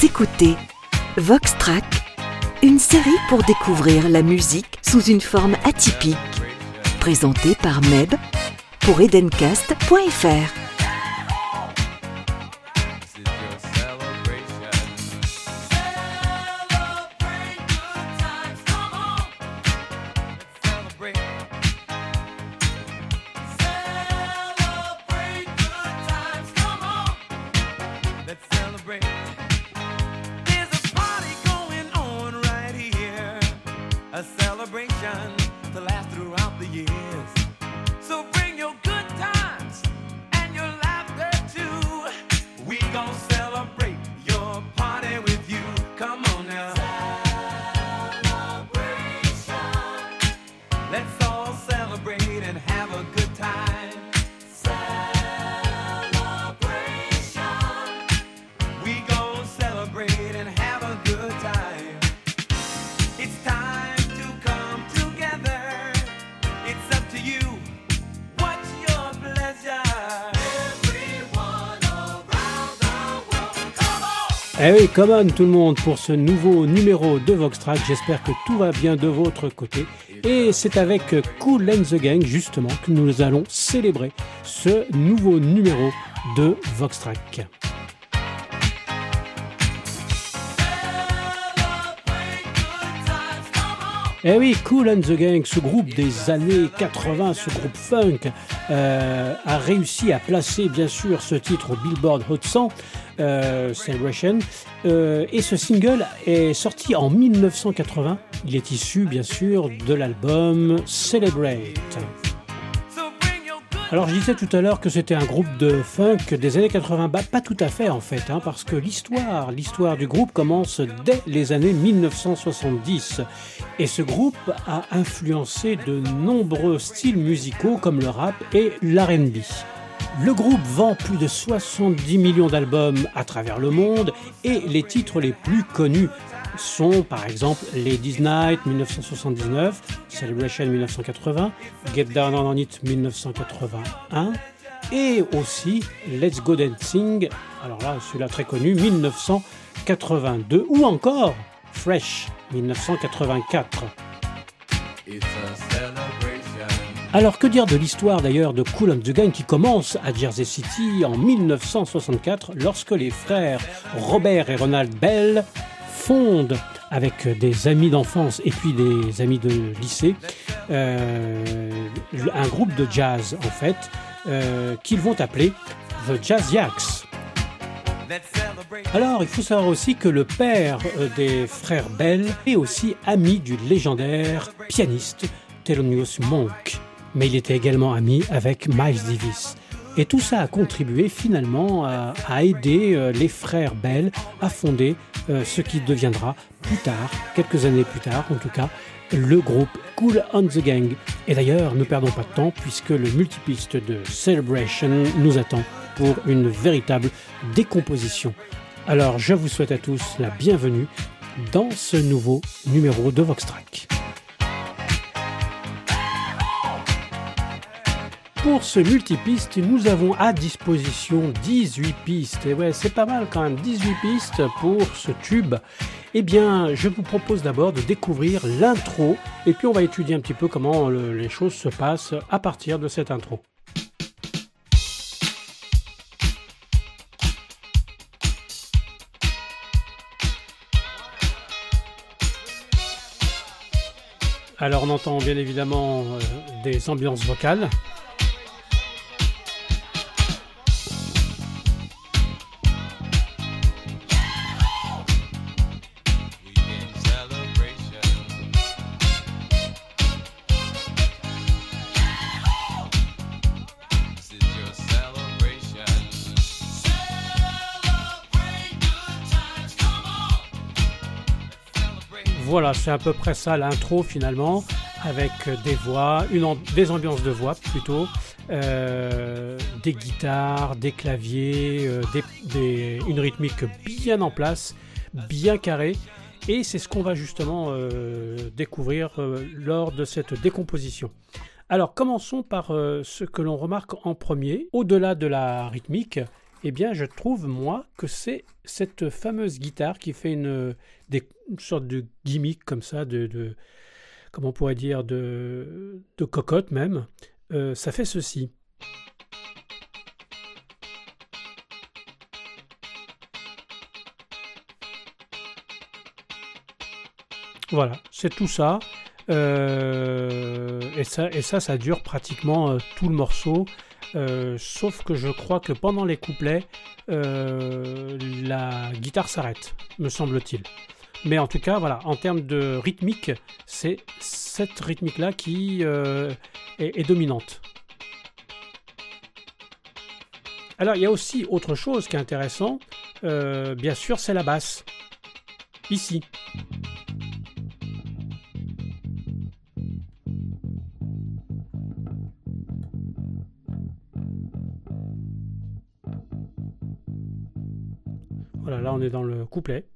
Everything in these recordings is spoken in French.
Écoutez Vox Track, une série pour découvrir la musique sous une forme atypique, présentée par Meb pour edencast.fr. a celebration. Eh oui, come on tout le monde pour ce nouveau numéro de Voxtrack. J'espère que tout va bien de votre côté. Et c'est avec Cool and the Gang justement que nous allons célébrer ce nouveau numéro de Voxtrack. Eh oui, Cool and the Gang, ce groupe des années 80, ce groupe funk, euh, a réussi à placer bien sûr ce titre au Billboard Hot 100 euh, Celebration. Euh, et ce single est sorti en 1980. Il est issu bien sûr de l'album Celebrate. Alors je disais tout à l'heure que c'était un groupe de funk des années 80, bah, pas tout à fait en fait, hein, parce que l'histoire, l'histoire du groupe commence dès les années 1970. Et ce groupe a influencé de nombreux styles musicaux comme le rap et l'RB. Le groupe vend plus de 70 millions d'albums à travers le monde et les titres les plus connus sont par exemple Ladies Night 1979, Celebration 1980, Get Down on It 1981 et aussi Let's Go Dancing, alors là celui-là très connu, 1982 ou encore Fresh 1984. Alors que dire de l'histoire d'ailleurs de Cool and the Gang qui commence à Jersey City en 1964 lorsque les frères Robert et Ronald Bell avec des amis d'enfance et puis des amis de lycée euh, un groupe de jazz en fait euh, qu'ils vont appeler The Jazz Yaks. Alors, il faut savoir aussi que le père euh, des frères Bell est aussi ami du légendaire pianiste Thelonious Monk mais il était également ami avec Miles Davis. Et tout ça a contribué finalement à, aider euh, les frères Bell à fonder euh, ce qui deviendra plus tard, quelques années plus tard en tout cas, le groupe Cool on the Gang. Et d'ailleurs, ne perdons pas de temps puisque le multipiste de Celebration nous attend pour une véritable décomposition. Alors, je vous souhaite à tous la bienvenue dans ce nouveau numéro de Voxtrack. Pour ce multipiste, nous avons à disposition 18 pistes. Et ouais, c'est pas mal quand même, 18 pistes pour ce tube. Eh bien, je vous propose d'abord de découvrir l'intro, et puis on va étudier un petit peu comment les choses se passent à partir de cette intro. Alors on entend bien évidemment euh, des ambiances vocales. C'est à peu près ça l'intro finalement, avec des voix, une, des ambiances de voix plutôt, euh, des guitares, des claviers, euh, une rythmique bien en place, bien carrée. Et c'est ce qu'on va justement euh, découvrir lors de cette décomposition. Alors commençons par ce que l'on remarque en premier. Au-delà de la rythmique, eh bien, je trouve, moi, que c'est cette fameuse guitare qui fait une, des, sorte de gimmick comme ça, de, comment on pourrait dire, de, cocotte même. Euh, ça fait ceci. Voilà, c'est tout ça. Euh, et ça. Et ça, ça dure pratiquement euh, tout le morceau. Euh, sauf que je crois que pendant les couplets, la guitare s'arrête, me semble-t-il. Mais en tout cas, voilà, en termes de rythmique, c'est cette rythmique-là qui est, dominante. Alors, il y a aussi autre chose qui est intéressant, bien sûr, c'est la basse. Ici. Dans le couplet.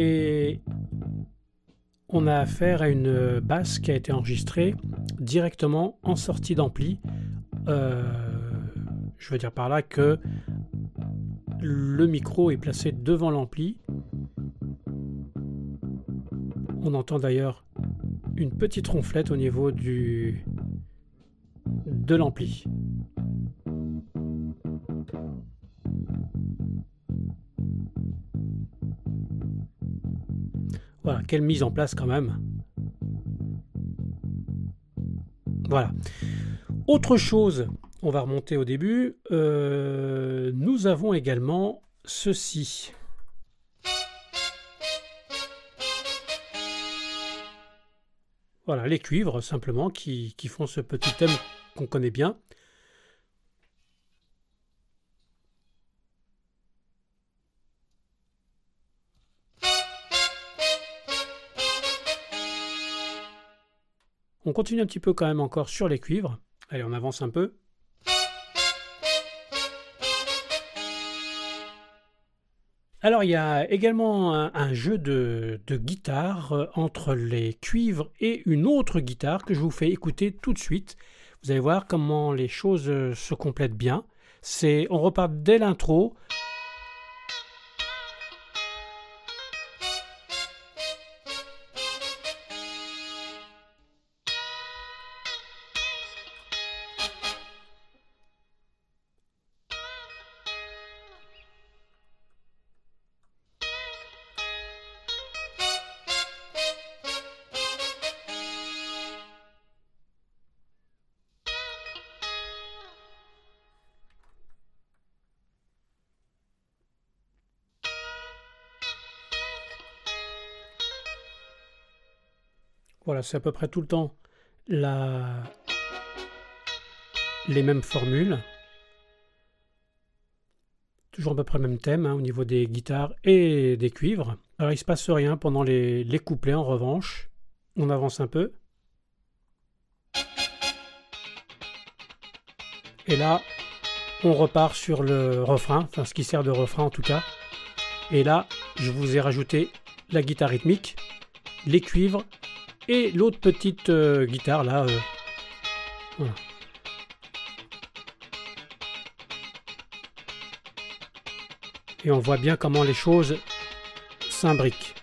Et on a affaire à une basse qui a été enregistrée directement en sortie d'ampli. Euh, je veux dire par là que le micro est placé devant l'ampli on entend d'ailleurs une petite ronflette au niveau du de l'ampli. Voilà, quelle mise en place quand même. Voilà. Autre chose, on va remonter au début. Euh, nous avons également ceci. Voilà, les cuivres simplement qui, font ce petit thème qu'on connaît bien. On continue un petit peu quand même encore sur les cuivres. Allez, on avance un peu. Alors il y a également un, jeu de, guitare euh, entre les cuivres et une autre guitare que je vous fais écouter tout de suite. Vous allez voir comment les choses euh, se complètent bien. C'est, on repart dès l'intro. Voilà, c'est à peu près tout le temps les mêmes formules. Toujours à peu près le même thème hein, au niveau des guitares et des cuivres. Alors il ne se passe rien pendant les, les couplets en revanche. On avance un peu. Et là, on repart sur le refrain, enfin ce qui sert de refrain en tout cas. Et là, je vous ai rajouté la guitare rythmique, les cuivres et l'autre petite euh, guitare là. Euh, et on voit bien comment les choses s'imbriquent.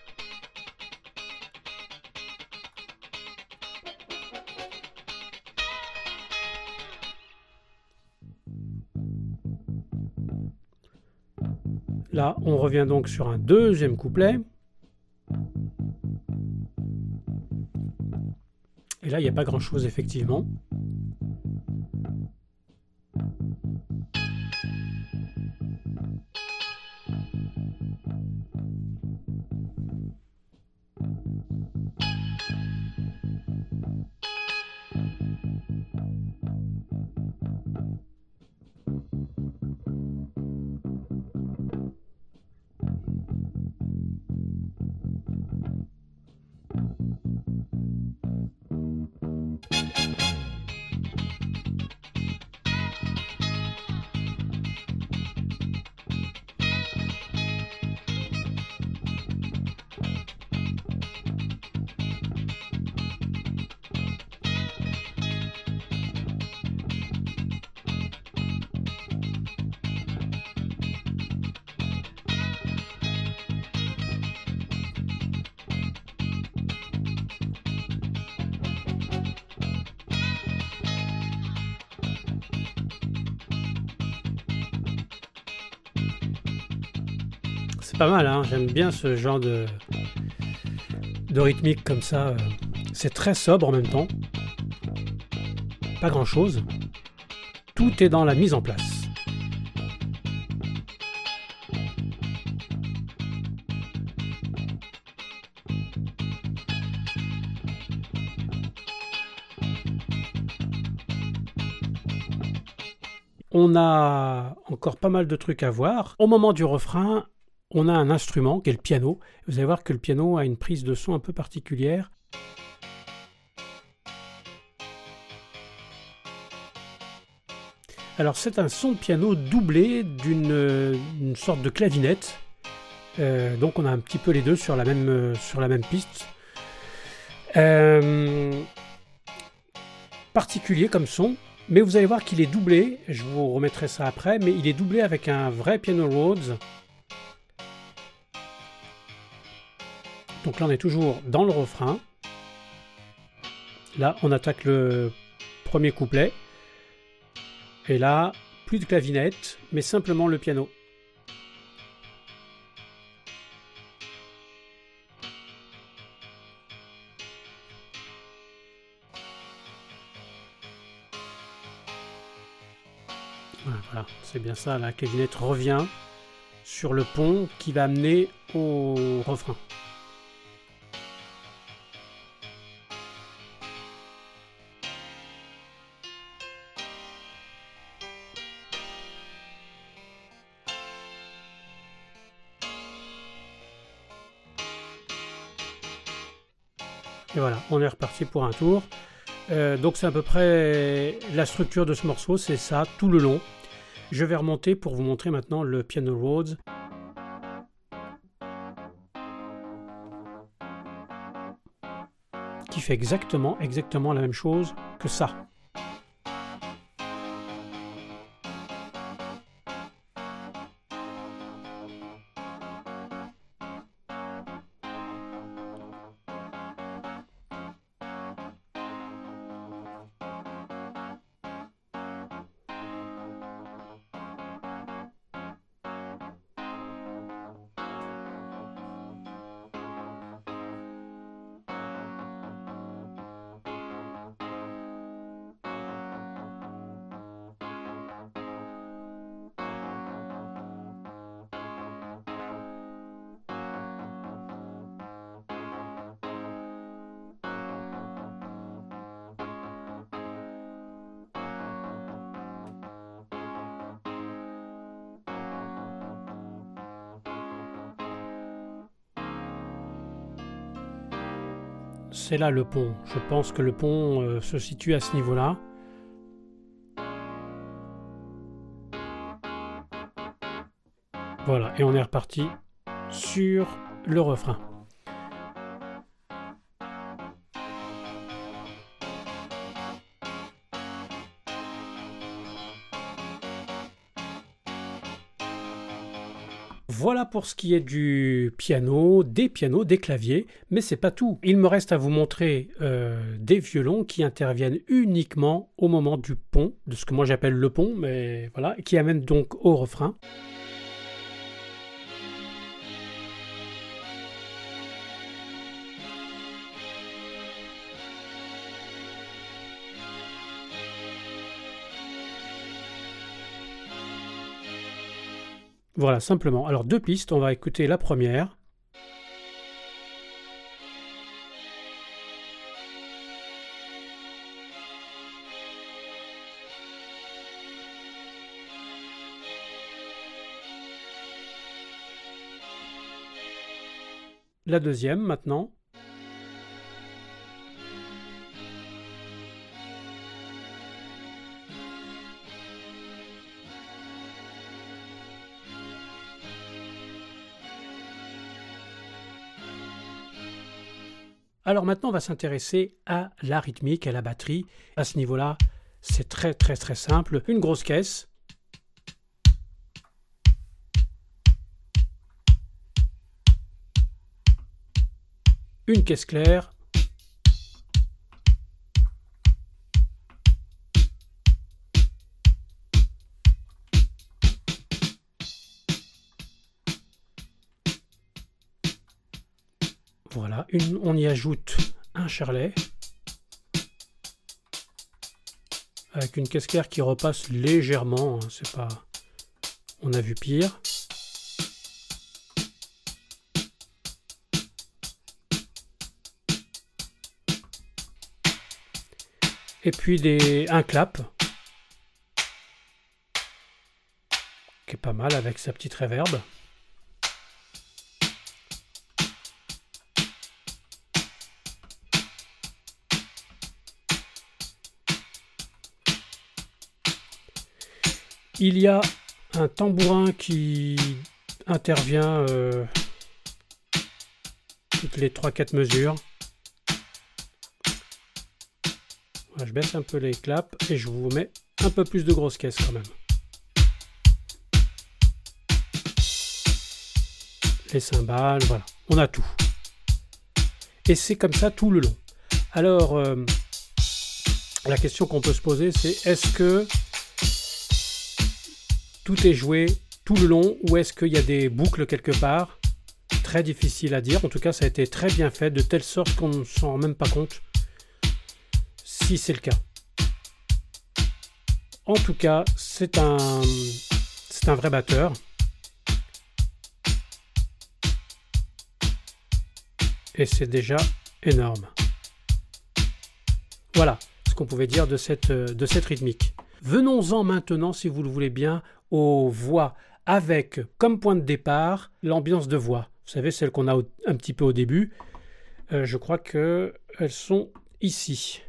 Là, on revient donc sur un deuxième couplet. Il n'y a pas grand-chose, effectivement. Pas mal, hein. j'aime bien ce genre de, de rythmique comme ça. euh. C'est très sobre en même temps. Pas grand chose. Tout est dans la mise en place. On a encore pas mal de trucs à voir. Au moment du refrain, on a un instrument qui est le piano. Vous allez voir que le piano a une prise de son un peu particulière. Alors c'est un son de piano doublé d'une euh, sorte de clavinette. Euh, donc on a un petit peu les deux sur la même, euh, piste. Particulier comme son, mais vous allez voir qu'il est doublé. Je vous remettrai ça après, mais il est doublé avec un vrai piano Rhodes. Donc là on est toujours dans le refrain. Là on attaque le premier couplet. Et là, plus de clavinette, mais simplement le piano. Voilà, c'est bien ça, la clavinette revient sur le pont qui va amener au refrain. Et voilà, on est reparti pour un tour. Euh, donc c'est à peu près la structure de ce morceau, c'est ça tout le long. Je vais remonter pour vous montrer maintenant le piano Rhodes. Qui fait exactement, exactement la même chose que ça. C'est là le pont. Je pense que le pont euh, se situe à ce niveau-là. Voilà, et on est reparti sur le refrain. Pour ce qui est du piano, des pianos, des claviers, mais c'est pas tout. Il me reste à vous montrer euh, des violons qui interviennent uniquement au moment du pont, de ce que moi j'appelle le pont, mais voilà, qui amènent donc au refrain. Voilà, simplement. Alors deux pistes, on va écouter la première. La deuxième maintenant. Alors maintenant, on va s'intéresser à la rythmique, à la batterie. À ce niveau-là, c'est très très très simple. Une grosse caisse. Une caisse claire. On y ajoute un charlet. Avec une claire qui repasse légèrement, hein, c'est pas. On a vu pire. Et puis des, un clap. Qui est pas mal avec sa petite réverbe. Il y a un tambourin qui intervient euh, toutes les 3-4 mesures. je baisse un peu les claps et je vous mets un peu plus de grosse caisse quand même. Les cymbales, voilà, on a tout. Et c'est comme ça tout le long. Alors, euh, la question qu'on peut se poser, c'est est-ce que tout est joué tout le long ou est-ce qu'il y a des boucles quelque part? Très difficile à dire. En tout cas, ça a été très bien fait, de telle sorte qu'on ne s'en rend même pas compte si c'est le cas. En tout cas, c'est un, vrai batteur. Et c'est déjà énorme. Voilà ce qu'on pouvait dire de cette rythmique. Venons-en maintenant, si vous le voulez bien, aux voix avec comme point de départ l'ambiance de voix. Vous savez, celle qu'on a un petit peu au début. Euh, je crois qu'elles sont ici.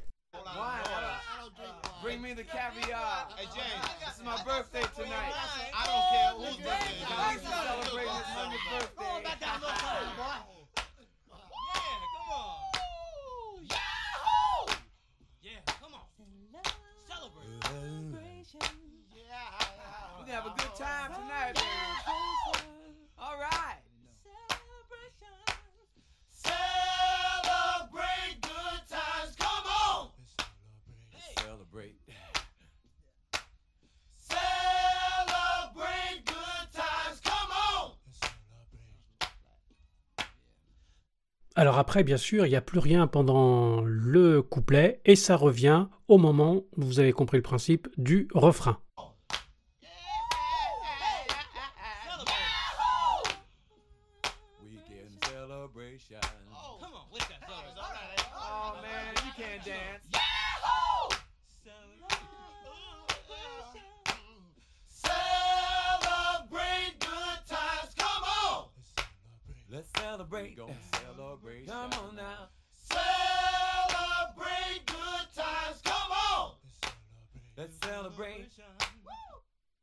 Alors après, bien sûr, il n'y a plus rien pendant le couplet et ça revient au moment, vous avez compris le principe, du refrain.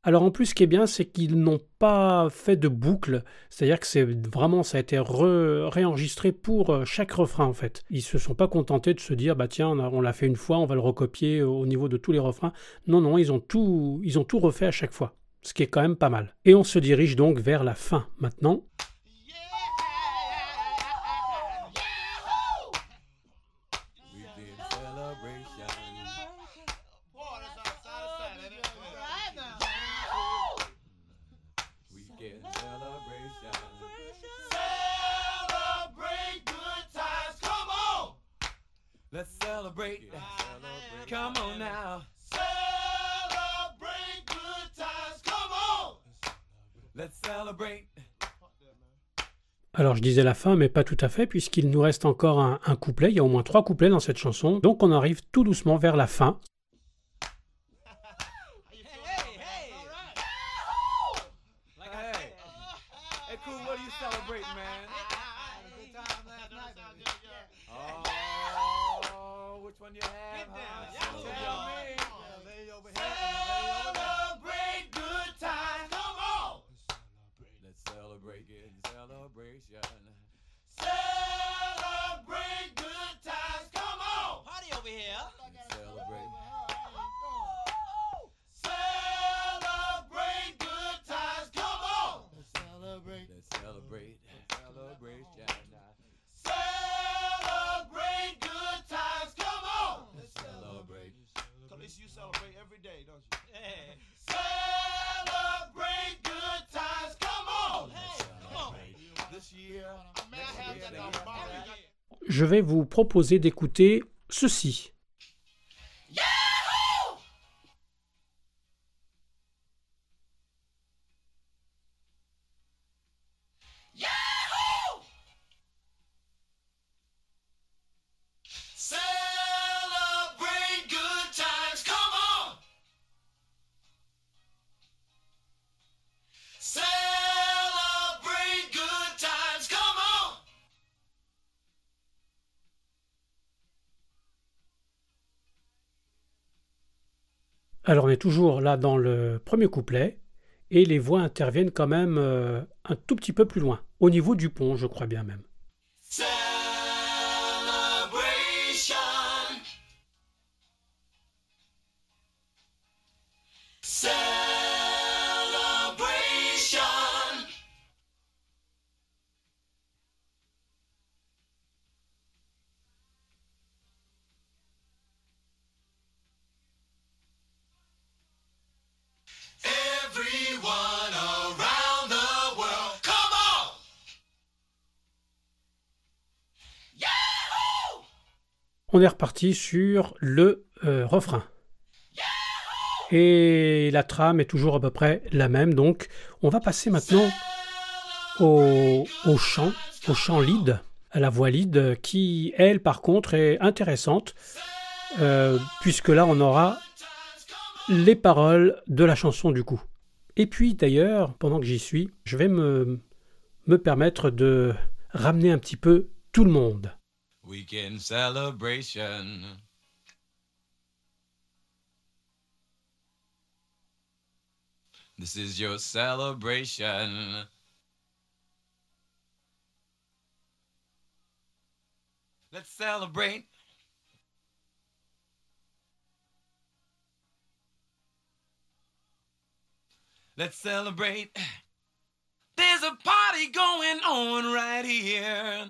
Alors en plus, ce qui est bien, c'est qu'ils n'ont pas fait de boucle, c'est-à-dire que c'est vraiment ça a été réenregistré pour euh, chaque refrain en fait. Ils se sont pas contentés de se dire bah tiens on l'a fait une fois, on va le recopier au niveau de tous les refrains. Non non, ils ont tout ils ont tout refait à chaque fois, ce qui est quand même pas mal. Et on se dirige donc vers la fin maintenant. Alors je disais la fin, mais pas tout à fait, puisqu'il nous reste encore un, un, couplet. Il y a au moins trois couplets dans cette chanson. Donc on arrive tout doucement vers la fin. Je vais vous proposer d'écouter ceci. Alors on est toujours là dans le premier couplet et les voix interviennent quand même euh, un tout petit peu plus loin, au niveau du pont, je crois bien même. On est reparti sur le euh, refrain. Et la trame est toujours à peu près la même. Donc, on va passer maintenant au, chant, au chant lead, à la voix lead, qui, elle, par contre, est intéressante, euh, puisque là, on aura les paroles de la chanson du coup. Et puis, d'ailleurs, pendant que j'y suis, je vais me, me permettre de ramener un petit peu tout le monde. Weekend celebration. This is your celebration. Let's celebrate. Let's celebrate. There's a party going on right here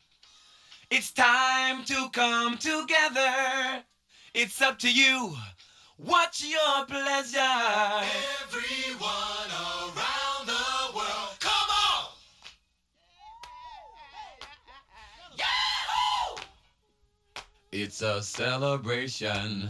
It's time to come together. It's up to you. What's your pleasure? Everyone around the world, come on! Yahoo! It's a celebration.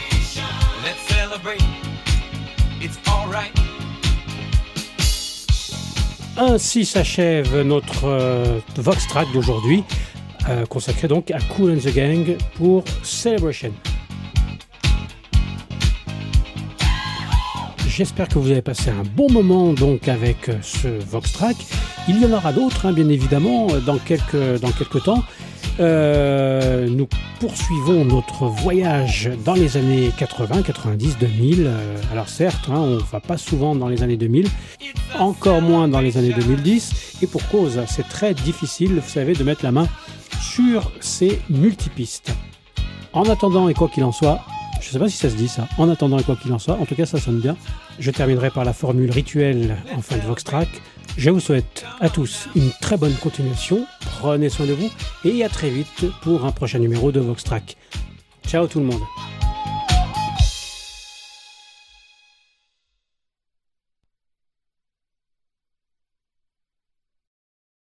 Celebrate. It's. Ainsi s'achève notre euh, Vox Track d'aujourd'hui, euh, consacré donc à Cool and the Gang pour Celebration. J'espère que vous avez passé un bon moment donc avec euh, ce Vox Track. Il y en aura d'autres, hein, bien évidemment, dans quelques, dans quelques temps. Euh, nous poursuivons notre voyage dans les années 80, 90, 2000. Euh, alors certes, hein, on ne va pas souvent dans les années 2000, encore moins dans les années 2010, et pour cause, c'est très difficile, vous savez, de mettre la main sur ces multipistes. En attendant, et quoi qu'il en soit, je ne sais pas si ça se dit ça, en attendant et quoi qu'il en soit, en tout cas ça sonne bien, je terminerai par la formule rituelle en fin de Vox Track. Je vous souhaite à tous une très bonne continuation, prenez soin de vous et à très vite pour un prochain numéro de Vox Track. Ciao tout le monde